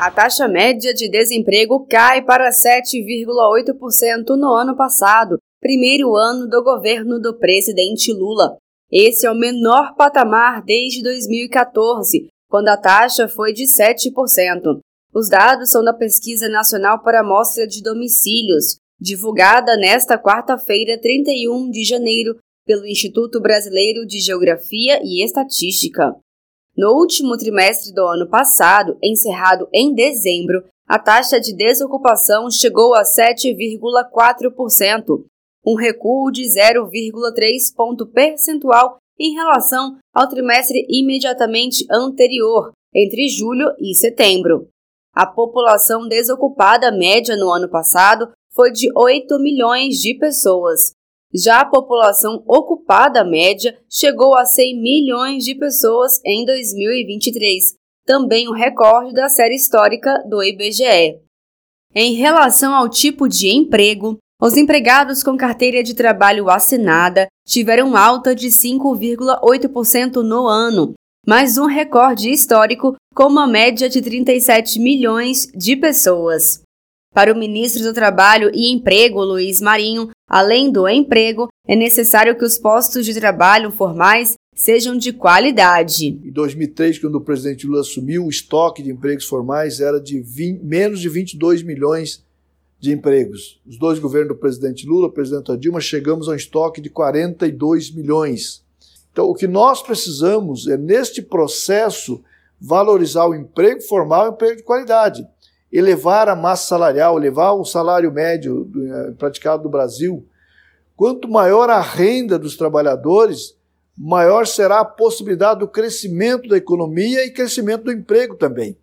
A taxa média de desemprego cai para 7,8% no ano passado, primeiro ano do governo do presidente Lula. Esse é o menor patamar desde 2014, quando a taxa foi de 7%. Os dados são da Pesquisa Nacional para Amostra de Domicílios, divulgada nesta quarta-feira, 31 de janeiro, pelo Instituto Brasileiro de Geografia e Estatística. No último trimestre do ano passado, encerrado em dezembro, a taxa de desocupação chegou a 7,4%, um recuo de 0,3 ponto percentual em relação ao trimestre imediatamente anterior, entre julho e setembro. A população desocupada média no ano passado foi de 8 milhões de pessoas. Já a população ocupada média chegou a 100 milhões de pessoas em 2023, também um recorde da série histórica do IBGE. Em relação ao tipo de emprego, os empregados com carteira de trabalho assinada tiveram alta de 5,8% no ano, mais um recorde histórico com uma média de 37 milhões de pessoas. Para o ministro do Trabalho e Emprego, Luiz Marinho, além do emprego, é necessário que os postos de trabalho formais sejam de qualidade. Em 2003, quando o presidente Lula assumiu, o estoque de empregos formais era de 20, menos de 22 milhões de empregos. Os dois governos do presidente Lula, presidente Dilma, chegamos a um estoque de 42 milhões. Então, o que nós precisamos é, neste processo, valorizar o emprego formal e o emprego de qualidade. Elevar a massa salarial, elevar o salário médio eh, praticado no Brasil. Quanto maior a renda dos trabalhadores, maior será a possibilidade do crescimento da economia e crescimento do emprego também.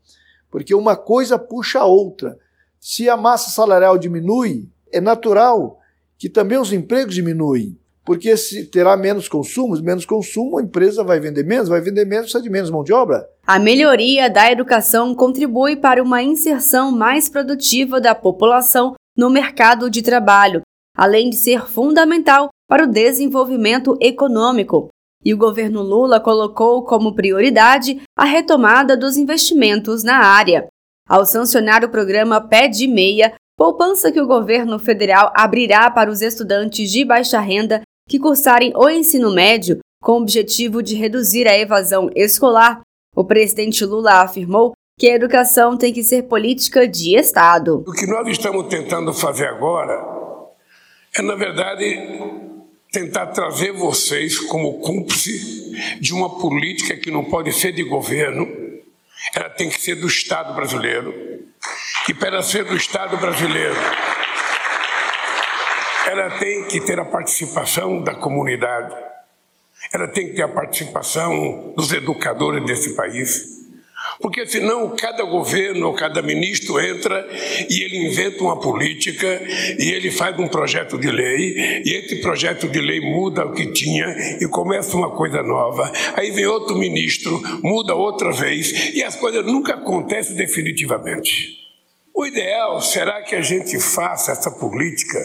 Porque uma coisa puxa a outra. Se a massa salarial diminui, é natural que também os empregos diminuem porque se terá menos consumos, menos consumo, a empresa vai vender menos, vai vender menos, precisa de menos mão de obra. A melhoria da educação contribui para uma inserção mais produtiva da população no mercado de trabalho, além de ser fundamental para o desenvolvimento econômico. E o governo Lula colocou como prioridade a retomada dos investimentos na área. Ao sancionar o programa Pé de Meia, poupança que o governo federal abrirá para os estudantes de baixa renda que cursarem o ensino médio com o objetivo de reduzir a evasão escolar, o presidente Lula afirmou que a educação tem que ser política de Estado. O que nós estamos tentando fazer agora é, na verdade, tentar trazer vocês como cúmplice de uma política que não pode ser de governo, ela tem que ser do Estado brasileiro. E para ser do Estado brasileiro, ela tem que ter a participação da comunidade, ela tem que ter a participação dos educadores desse país. Porque senão cada governo ou cada ministro entra e ele inventa uma política e ele faz um projeto de lei e esse projeto de lei muda o que tinha e começa uma coisa nova. Aí vem outro ministro, muda outra vez e as coisas nunca acontecem definitivamente. O ideal será que a gente faça essa política,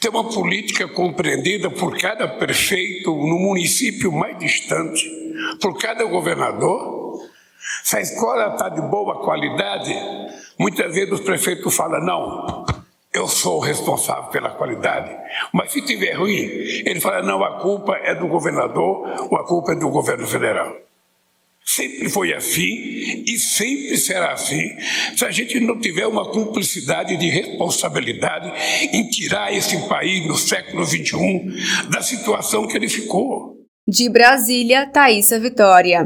ter uma política compreendida por cada prefeito no município mais distante, por cada governador. Se a escola está de boa qualidade, muitas vezes os prefeitos falam: não, eu sou o responsável pela qualidade. Mas se tiver ruim, ele fala: não, a culpa é do governador ou a culpa é do governo federal. Sempre foi assim e sempre será assim se a gente não tiver uma cumplicidade de responsabilidade em tirar esse país no século XXI da situação que ele ficou. De Brasília, Thaisa Vitória.